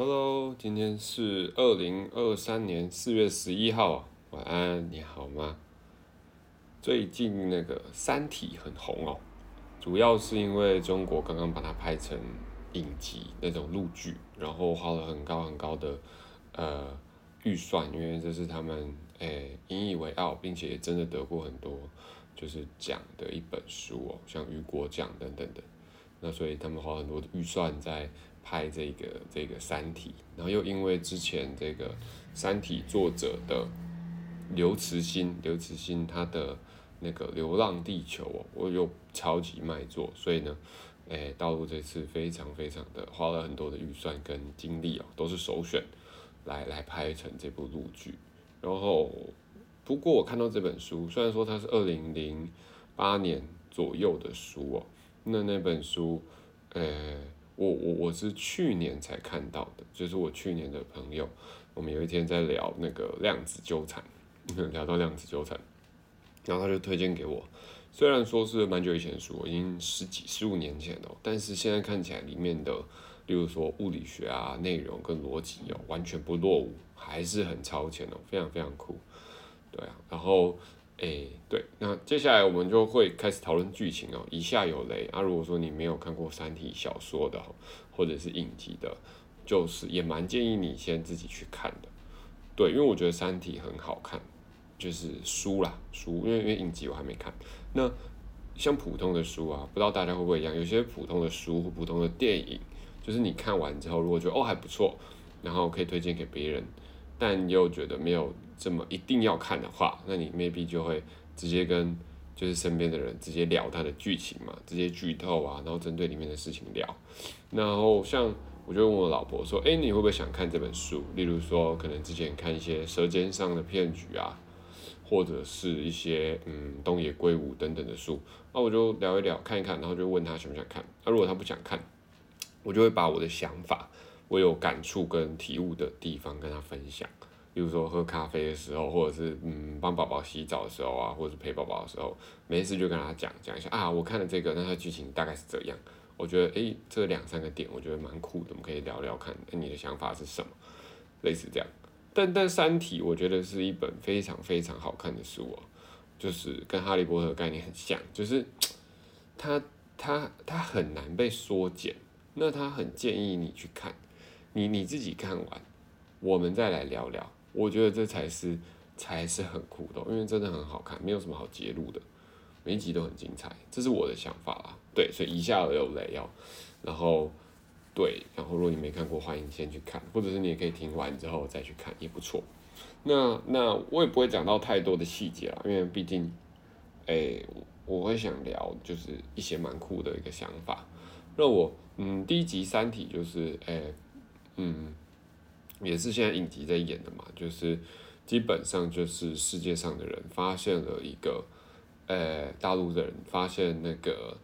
Hello，今天是二零二三年四月十一号，晚安，你好吗？最近那个《三体》很红哦，主要是因为中国刚刚把它拍成影集那种陆剧，然后花了很高很高的呃预算，因为这是他们诶引以为傲，并且真的得过很多就是奖的一本书哦，像雨果奖等等的，那所以他们花很多的预算在拍这个这个《三体》，然后又因为之前这个《三体》作者的刘慈欣，刘慈欣他的那个《流浪地球》哦，我又超级卖座，所以呢，诶，大陆这次非常非常的花了很多的预算跟精力哦，都是首选来来拍成这部陆剧。然后，不过我看到这本书，虽然说它是二零零八年左右的书哦，那那本书，呃，我我我是去年才看到的，就是我去年的朋友，我们有一天在聊那个量子纠缠，聊到量子纠缠。然后他就推荐给我，虽然说是蛮久以前的书，已经十几十五年前了，但是现在看起来里面的，例如说物理学啊内容跟逻辑哦，完全不落伍，还是很超前哦，非常非常酷，对啊。然后，诶，对，那接下来我们就会开始讨论剧情哦，以下有雷啊。如果说你没有看过《三体》小说的，或者是影集的，就是也蛮建议你先自己去看的，对，因为我觉得《三体》很好看。就是书啦，书，因为因为影集我还没看。那像普通的书啊，不知道大家会不会一样？有些普通的书或普通的电影，就是你看完之后，如果觉得哦还不错，然后可以推荐给别人，但又觉得没有这么一定要看的话，那你 maybe 就会直接跟就是身边的人直接聊它的剧情嘛，直接剧透啊，然后针对里面的事情聊。然后像我就问我老婆说，哎，你会不会想看这本书？例如说，可能之前看一些《舌尖上的骗局》啊。或者是一些嗯东野圭吾等等的书，那我就聊一聊看一看，然后就问他想不想看。那如果他不想看，我就会把我的想法，我有感触跟体悟的地方跟他分享。比如说喝咖啡的时候，或者是嗯帮宝宝洗澡的时候啊，或者是陪宝宝的时候，没事就跟他讲讲一下啊，我看了这个，那它剧情大概是这样。我觉得诶，这两三个点我觉得蛮酷的，我们可以聊聊看，你的想法是什么？类似这样。但但《三体》我觉得是一本非常非常好看的书哦，就是跟《哈利波特》概念很像，就是它它它很难被缩减，那它很建议你去看，你你自己看完，我们再来聊聊，我觉得这才是才是很酷的，因为真的很好看，没有什么好揭露的，每一集都很精彩，这是我的想法啦。对，所以以下有雷哦，然后。对，然后如果你没看过，欢迎先去看，或者是你也可以听完之后再去看，也不错。那那我也不会讲到太多的细节了，因为毕竟，哎，我会想聊就是一些蛮酷的一个想法。那我嗯，第一集《三体》就是哎，嗯，也是现在影集在演的嘛，就是基本上就是世界上的人发现了一个，呃，大陆的人发现那个。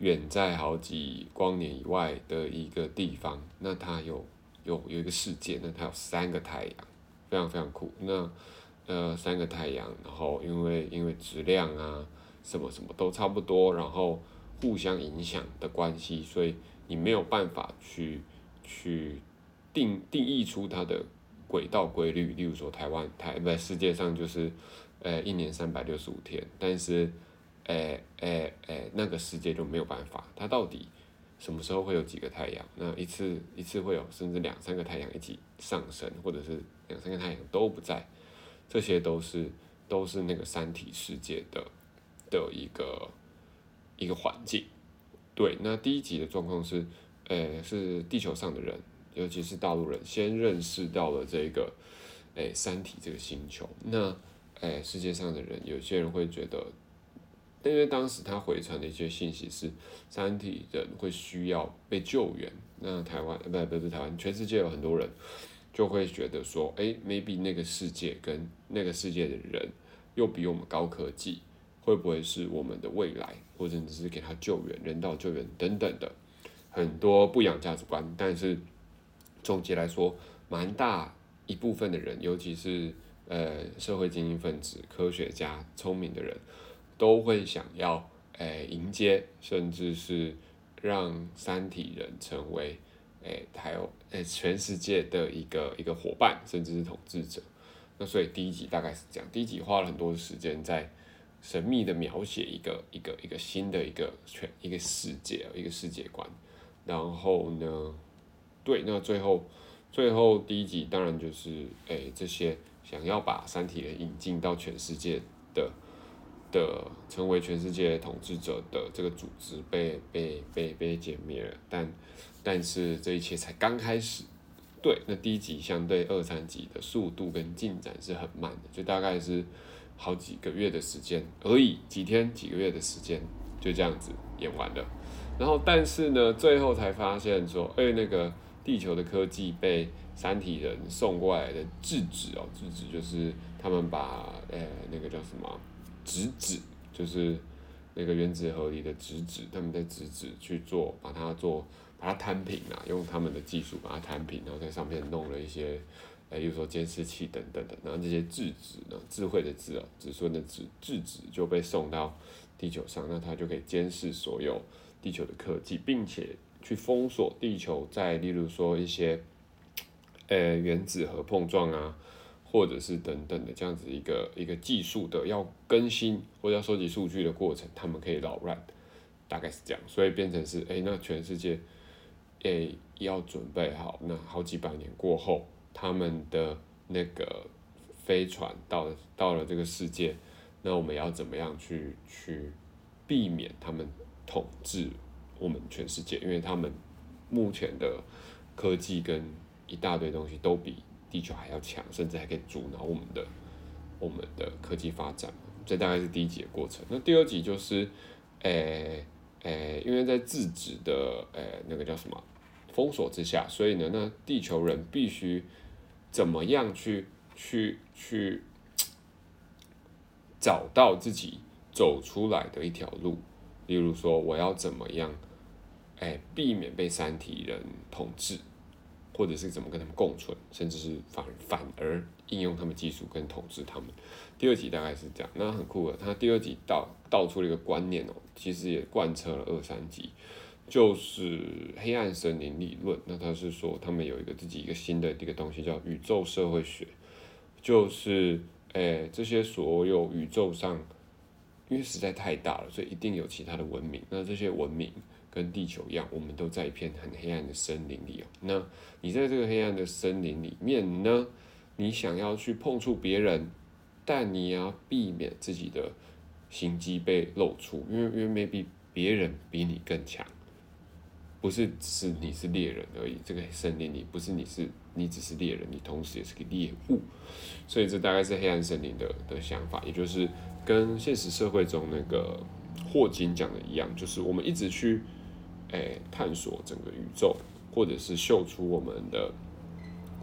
远在好几光年以外的一个地方，那它有有有一个世界，那它有三个太阳，非常非常酷。那呃三个太阳，然后因为因为质量啊什么什么都差不多，然后互相影响的关系，所以你没有办法去去定定义出它的轨道规律。例如说台湾台不世界上就是呃一年三百六十五天，但是。诶诶诶，那个世界就没有办法，它到底什么时候会有几个太阳？那一次一次会有甚至两三个太阳一起上升，或者是两三个太阳都不在，这些都是都是那个三体世界的的一个一个环境。对，那第一集的状况是，呃是地球上的人，尤其是大陆人，先认识到了这个诶三体这个星球。那诶世界上的人，有些人会觉得。因为当时他回传的一些信息是，三体人会需要被救援，那台湾不不是台湾，全世界有很多人就会觉得说，哎，maybe 那个世界跟那个世界的人又比我们高科技，会不会是我们的未来，或者只是给他救援、人道救援等等的很多不养价值观。但是总结来说，蛮大一部分的人，尤其是呃社会精英分子、科学家、聪明的人。都会想要诶迎接，甚至是让三体人成为哎，还有哎，全世界的一个一个伙伴，甚至是统治者。那所以第一集大概是这样，第一集花了很多时间在神秘的描写一个一个一个新的一个全一个世界一个世界观。然后呢，对，那最后最后第一集当然就是哎，这些想要把三体人引进到全世界的的成为全世界统治者的这个组织被被被被歼灭了，但。但是这一切才刚开始，对，那第一集相对二三集的速度跟进展是很慢的，就大概是好几个月的时间而已，几天几个月的时间就这样子演完了。然后，但是呢，最后才发现说，哎，那个地球的科技被三体人送过来的质子哦，质子就是他们把呃那个叫什么质子，就是那个原子核里的质子，他们在质子去做，把它做。把它摊平啊，用他们的技术把它摊平，然后在上面弄了一些，呃，比如说监视器等等的，然后这些质子呢，智慧的智啊，子孙的子，质子就被送到地球上，那它就可以监视所有地球的科技，并且去封锁地球在，例如说一些，呃，原子核碰撞啊，或者是等等的这样子一个一个技术的要更新或者要收集数据的过程，他们可以扰乱，大概是这样，所以变成是，哎，那全世界。诶，要准备好。那好几百年过后，他们的那个飞船到到了这个世界，那我们要怎么样去去避免他们统治我们全世界？因为他们目前的科技跟一大堆东西都比地球还要强，甚至还可以阻挠我们的我们的科技发展。这大概是第一集的过程。那第二集就是，诶诶，因为在自己的诶那个叫什么？封锁之下，所以呢，那地球人必须怎么样去去去找到自己走出来的一条路？例如说，我要怎么样，哎，避免被三体人统治，或者是怎么跟他们共存，甚至是反反而应用他们技术跟统治他们。第二集大概是这样，那很酷的。他第二集道道出了一个观念哦，其实也贯彻了二三集。就是黑暗森林理论，那他是说他们有一个自己一个新的一个东西叫宇宙社会学，就是诶这些所有宇宙上，因为实在太大了，所以一定有其他的文明。那这些文明跟地球一样，我们都在一片很黑暗的森林里哦。那你在这个黑暗的森林里面呢，你想要去碰触别人，但你要避免自己的心机被露出，因为因为 maybe 别人比你更强。不是只是你是猎人而已，这个森林里不是你是你只是猎人，你同时也是个猎物，所以这大概是黑暗森林的的想法，也就是跟现实社会中那个霍金讲的一样，就是我们一直去诶探索整个宇宙，或者是秀出我们的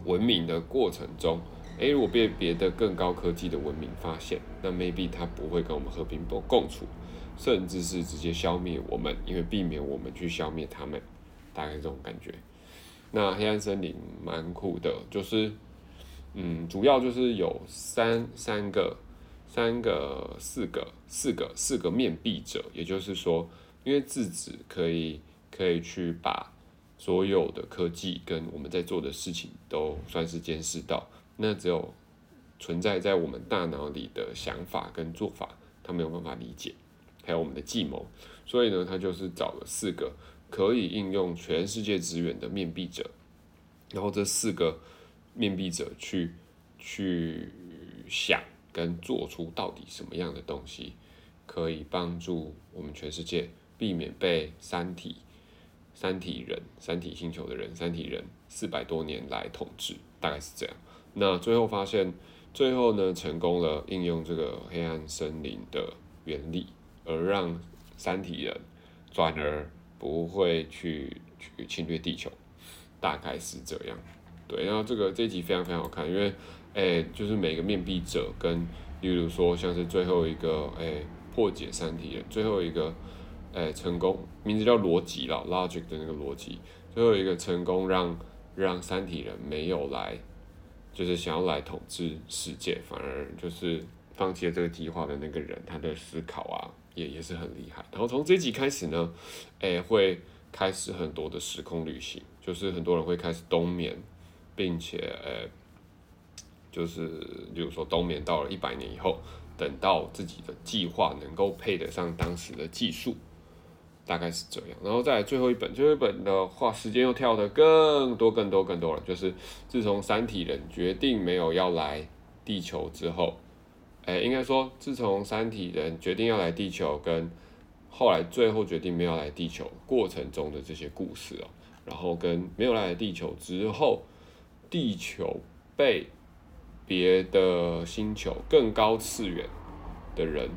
文明的过程中，诶，如果被别的更高科技的文明发现，那 maybe 他不会跟我们和平共共处。甚至是直接消灭我们，因为避免我们去消灭他们，大概这种感觉。那黑暗森林蛮酷的，就是，嗯，主要就是有三三个、三个、四个、四个、四个面壁者，也就是说，因为自子可以可以去把所有的科技跟我们在做的事情都算是监视到，那只有存在在我们大脑里的想法跟做法，他没有办法理解。还有我们的计谋，所以呢，他就是找了四个可以应用全世界资源的面壁者，然后这四个面壁者去去想跟做出到底什么样的东西，可以帮助我们全世界避免被三体、三体人、三体星球的人、三体人四百多年来统治，大概是这样。那最后发现，最后呢，成功了应用这个黑暗森林的原理。而让三体人转而不会去去侵略地球，大概是这样。对，然后这个这集非常非常好看，因为诶，就是每个面壁者跟，例如说像是最后一个诶破解三体人，最后一个诶成功，名字叫逻辑了，logic 的那个逻辑，最后一个成功让让三体人没有来，就是想要来统治世界，反而就是放弃了这个计划的那个人，他的思考啊。也也是很厉害，然后从这集开始呢，诶，会开始很多的时空旅行，就是很多人会开始冬眠，并且呃，就是比如说冬眠到了一百年以后，等到自己的计划能够配得上当时的技术，大概是这样。然后再来最后一本，最后一本的话，时间又跳得更多更多更多了。就是自从三体人决定没有要来地球之后，哎，应该说自从三体人决定要来地球跟后来最后决定没有来地球过程中的这些故事哦，然后跟没有来地球之后，地球被别的星球更高次元的人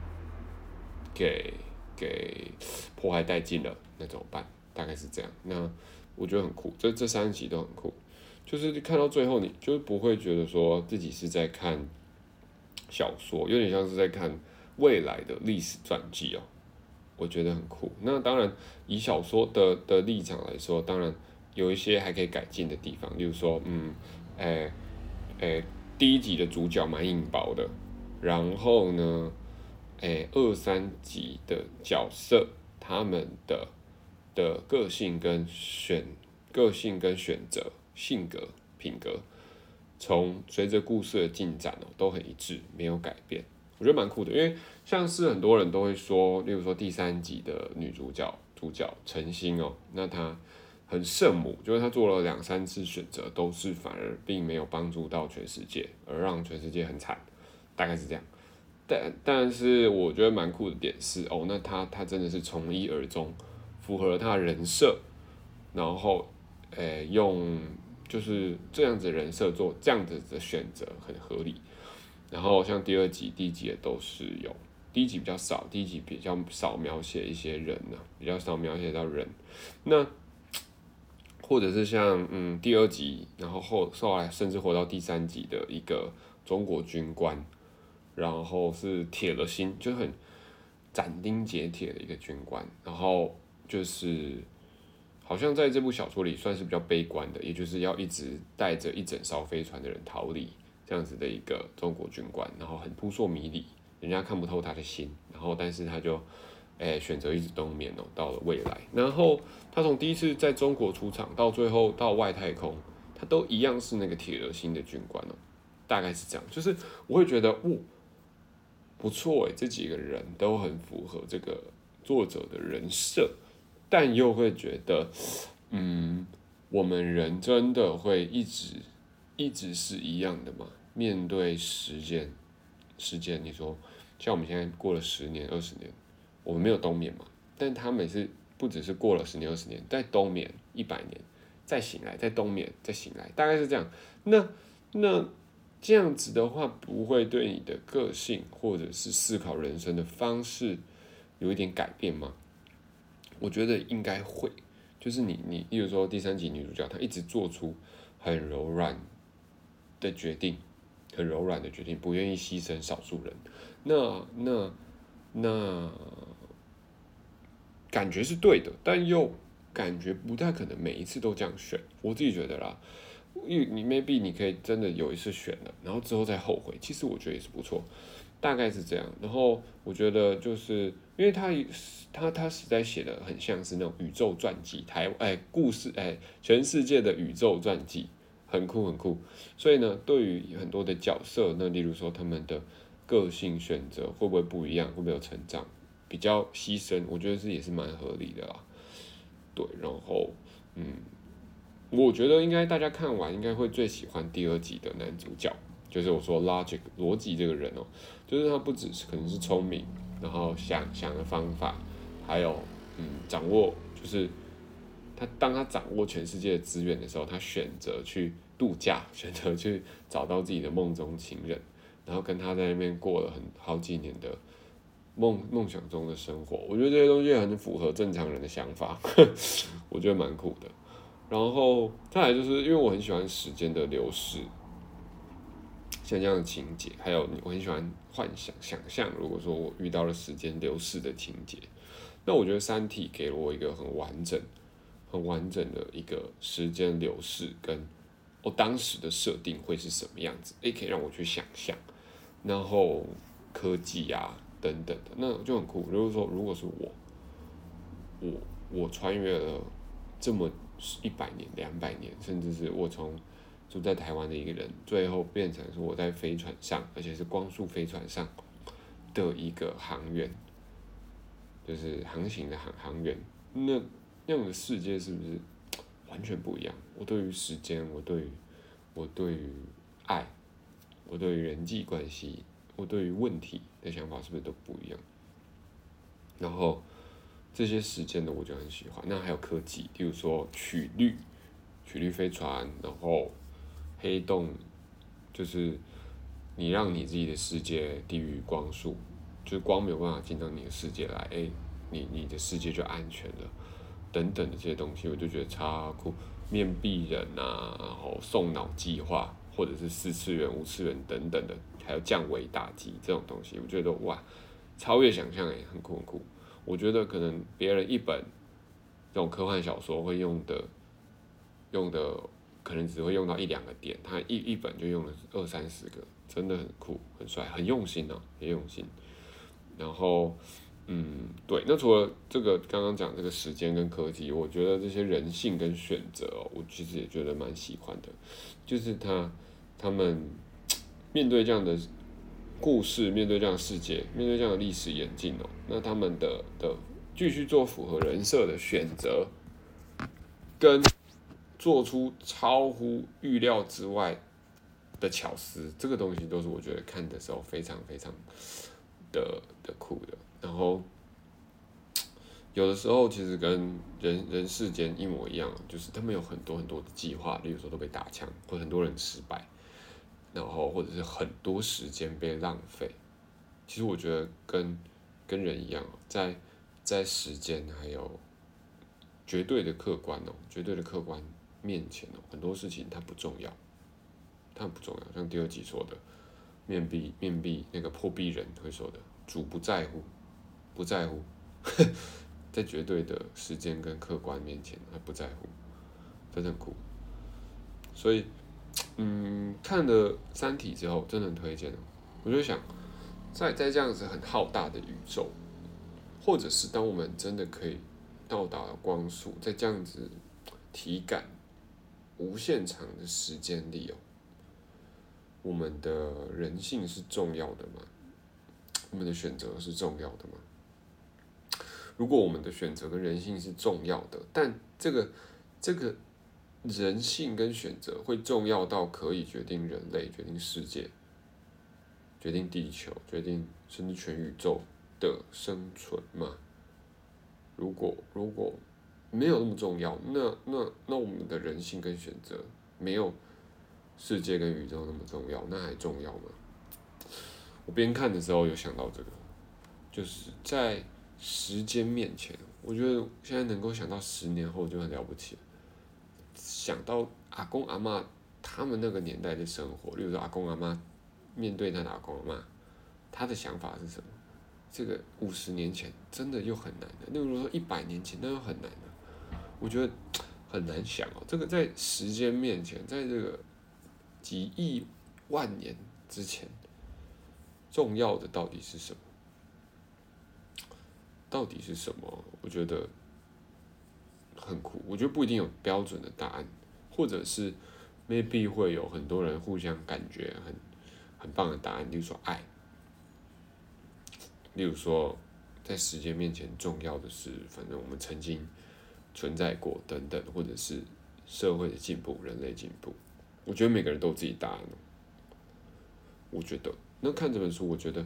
给给破坏殆尽了，那怎么办？大概是这样。那我觉得很酷，这这三集都很酷，就是看到最后，你就不会觉得说自己是在看小说，有点像是在看未来的历史传记哦。我觉得很酷。那当然，以小说的的立场来说，当然有一些还可以改进的地方。例如说，嗯，诶，诶，第一集的主角蛮硬薄的。然后呢，诶，二三集的角色他们的的个性跟选个性跟选择性格品格，从随着故事的进展哦，都很一致，没有改变。我觉得蛮酷的，因为像是很多人都会说，例如说第三集的女主角主角陈星哦，那她很圣母，就是她做了两三次选择，都是反而并没有帮助到全世界，而让全世界很惨，大概是这样。但但是我觉得蛮酷的点是哦，那他他真的是从一而终，符合了他的人设，然后诶用就是这样子人设做这样子的选择很合理。然后像第二集、第一集也都是有，第一集比较少，第一集比较少描写一些人呢，比较少描写到人。那或者是像嗯第二集，然后后后来甚至活到第三集的一个中国军官，然后是铁了心，就很斩钉截铁的一个军官，然后就是好像在这部小说里算是比较悲观的，也就是要一直带着一整艘飞船的人逃离。这样子的一个中国军官，然后很扑朔迷离，人家看不透他的心，然后但是他就，诶选择一直冬眠哦，到了未来，然后他从第一次在中国出场到最后到外太空，他都一样是那个铁了心的军官哦，大概是这样，就是我会觉得，哦，不错诶，这几个人都很符合这个作者的人设，但又会觉得，嗯，我们人真的会一直一直是一样的吗？面对时间，时间，你说像我们现在过了十年、二十年，我们没有冬眠嘛？但他们是不只是过了十年、二十年，在冬眠一百年，再醒来，再冬眠，再醒来，大概是这样。那那这样子的话，不会对你的个性或者是思考人生的方式有一点改变吗？我觉得应该会。就是你你，例如说第三集女主角，她一直做出很柔软的决定。很柔软的决定，不愿意牺牲少数人，那那那感觉是对的，但又感觉不太可能每一次都这样选。我自己觉得啦，你你 maybe 你可以真的有一次选了，然后之后再后悔，其实我觉得也是不错，大概是这样。然后我觉得就是因为他他他实在写的很像是那种宇宙传记，台哎故事哎全世界的宇宙传记。很酷很酷，所以呢，对于很多的角色，那例如说他们的个性选择会不会不一样，会不会有成长，比较牺牲，我觉得是也是蛮合理的啦。对，然后嗯，我觉得应该大家看完应该会最喜欢第二集的男主角，就是我说 logic 逻辑这个人哦，就是他不只是可能是聪明，然后想想的方法，还有嗯掌握就是。他当他掌握全世界的资源的时候，他选择去度假，选择去找到自己的梦中情人，然后跟他在那边过了很好几年的梦梦想中的生活。我觉得这些东西很符合正常人的想法，我觉得蛮酷的。然后再来就是因为我很喜欢时间的流逝，像这样的情节，还有我很喜欢幻想想象，如果说我遇到了时间流逝的情节，那我觉得《三体》给了我一个很完整。很完整的一个时间流逝，跟我当时的设定会是什么样子，也可以让我去想象。然后科技啊等等的，那就很酷。如果说如果是我，我我穿越了这么一百年、两百年，甚至是我从住在台湾的一个人，最后变成说我在飞船上，而且是光速飞船上的一个航员，就是航行的航航员，那那样的世界是不是完全不一样？我对于时间，我对于我对于爱，我对于人际关系，我对于问题的想法是不是都不一样？然后。这些时间的我就很喜欢。那还有科技，例如说曲率、曲率飞船，然后黑洞，就是你让你自己的世界低于光速，就是光没有办法进到你的世界来，哎，你你的世界就安全了，等等的这些东西，我就觉得超酷。面壁人啊，然后送脑计划，或者是四次元、五次元等等的，还有降维打击这种东西，我觉得哇，超越想象，哎，很酷很酷。我觉得可能别人一本这种科幻小说会用的用的可能只会用到一两个点，他一一本就用了二三十个，真的很酷很帅，很用心啊，很用心。然后，嗯，对，那除了这个刚刚讲这个时间跟科技，我觉得这些人性跟选择，我其实也觉得蛮喜欢的，就是他他们 面对这样的。故事面对这样的世界，面对这样的历史演进哦，那他们的的继续做符合人设的选择，跟做出超乎预料之外的巧思，这个东西都是我觉得看的时候非常非常的的酷的。然后有的时候其实跟人人世间一模一样，就是他们有很多很多的计划，例如说都被打枪，或很多人失败。然后或者是很多时间被浪费，其实我觉得跟跟人一样，在在时间还有绝对的客观哦，绝对的客观面前哦，很多事情它不重要，它不重要。像第二集说的，面壁面壁那个破壁人会说的，主不在乎，不在乎，在绝对的时间跟客观面前，他不在乎，真的很酷，所以。嗯，看了《三体》之后，真的很推荐。我就想，在在这样子很浩大的宇宙，或者是当我们真的可以到达光速，在这样子体感无限长的时间里哦，我们的人性是重要的吗？我们的选择是重要的吗？如果我们的选择跟人性是重要的，但这个这个。人性跟选择会重要到可以决定人类、决定世界、决定地球、决定甚至全宇宙的生存吗？如果如果没有那么重要，那那那我们的人性跟选择没有世界跟宇宙那么重要，那还重要吗？我边看的时候有想到这个，就是在时间面前，我觉得现在能够想到十年后就很了不起。想到阿公阿妈他们那个年代的生活，例如说阿公阿妈面对他的阿公阿妈，他的想法是什么？这个五十年前真的又很难的。例如说一百年前那又很难的，我觉得很难想哦。这个在时间面前，在这个几亿万年之前，重要的到底是什么？到底是什么？我觉得。很酷，我觉得不一定有标准的答案，或者是 maybe 会有很多人互相感觉很很棒的答案，例如说爱，例如说在时间面前重要的是，反正我们曾经存在过等等，或者是社会的进步、人类进步，我觉得每个人都有自己答案我觉得那看这本书，我觉得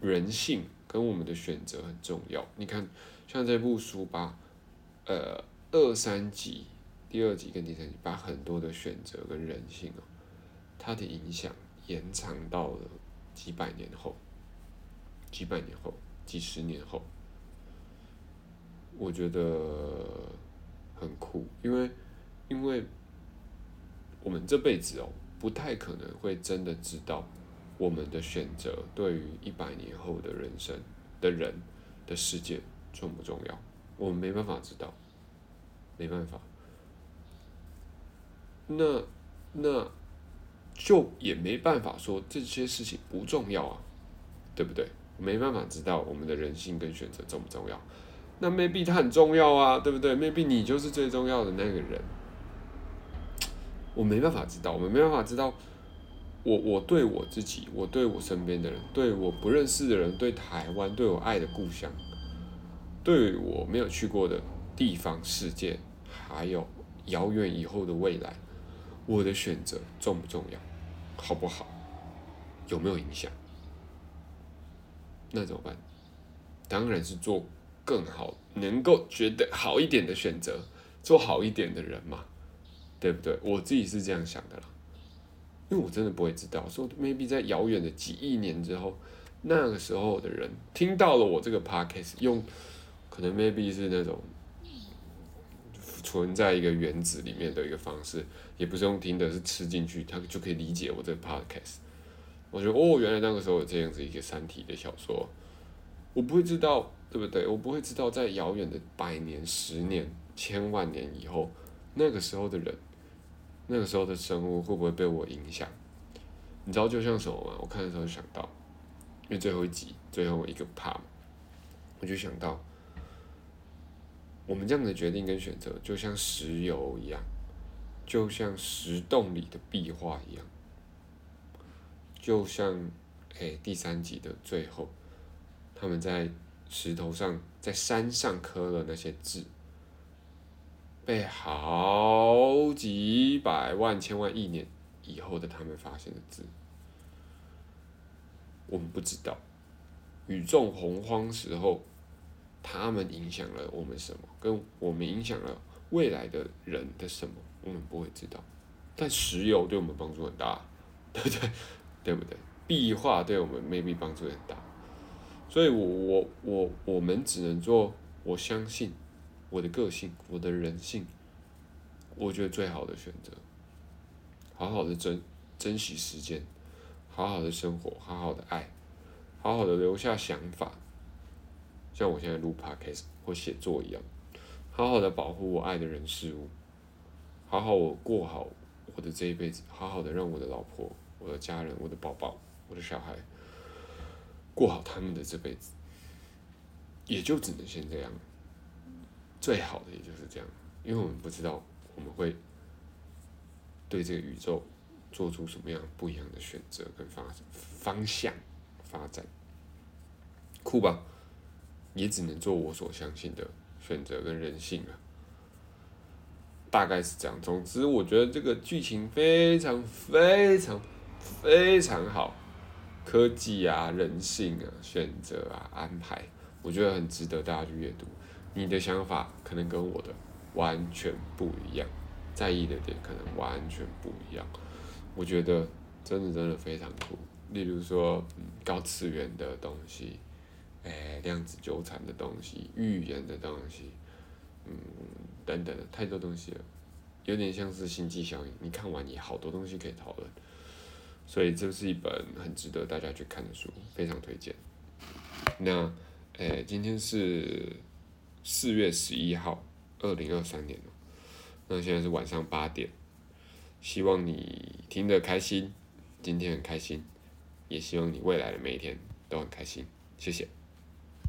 人性跟我们的选择很重要。你看，像这部书吧。呃，二三集，第二集跟第三集，把很多的选择跟人性哦，它的影响延长到了几百年后，几百年后，几十年后，我觉得很酷，因为，因为我们这辈子哦，不太可能会真的知道我们的选择对于一百年后的人生的人的世界重不重要。我们没办法知道，没办法，那那就也没办法说这些事情不重要啊，对不对？没办法知道我们的人性跟选择重不重要，那 maybe 他很重要啊，对不对？maybe 你就是最重要的那个人。我没办法知道，我们没办法知道，我我对我自己，我对我身边的人，对我不认识的人，对台湾，对我爱的故乡，对我没有去过的地方、世界，还有遥远以后的未来，我的选择重不重要，好不好，有没有影响？那怎么办？当然是做更好，能够觉得好一点的选择，做好一点的人嘛。对不对？我自己是这样想的啦，因为我真的不会知道，说 maybe 在遥远的几亿年之后，那个时候的人听到了我这个 podcast，用可能 maybe 是那种存在一个原子里面的一个方式，也不是用听的，是吃进去，他就可以理解我这个 podcast。我觉得哦，原来那个时候有这样子一个三体的小说，我不会知道，对不对？我不会知道在遥远的百年、十年、千万年以后，那个时候的人。那个时候的生物会不会被我影响？你知道就像什么吗？我看的时候想到，因为最后一集最后一个 part，我就想到，我们这样的决定跟选择，就像石油一样，就像石洞里的壁画一样，就像哎第三集的最后，他们在石头上，在山上刻了那些字。被好几百万、千万亿年以后的他们发现的字，我们不知道。宇宙洪荒时候，他们影响了我们什么？跟我们影响了未来的人的什么？我们不会知道。但石油对我们帮助很大，对不对？对不对？壁画对我们 maybe 帮助很大。所以我我我我们只能做，我相信。我的个性，我的人性，我觉得最好的选择，好好的珍珍惜时间，好好的生活，好好的爱，好好的留下想法，像我现在录 podcast 或写作一样，好好的保护我爱的人事物，好好我过好我的这一辈子，好好的让我的老婆、我的家人、我的宝宝、我的小孩过好他们的这辈子，也就只能先这样。最好的也就是这样，因为我们不知道我们会对这个宇宙做出什么样不一样的选择跟发方向发展，酷吧？也只能做我所相信的选择跟人性了，大概是这样。总之，我觉得这个剧情非常非常非常好，科技啊、人性啊、选择啊、安排，我觉得很值得大家去阅读。你的想法可能跟我的完全不一样，在意的点可能完全不一样。我觉得真的真的非常酷。例如说，高次元的东西，哎，量子纠缠的东西，预言的东西，嗯，等等的太多东西了，有点像是星际效应。你看完也好多东西可以讨论，所以这是一本很值得大家去看的书，非常推荐。那，哎，今天是。四月十一号，二零二三年那现在是晚上八点，希望你听得开心，今天很开心，也希望你未来的每一天都很开心，谢谢。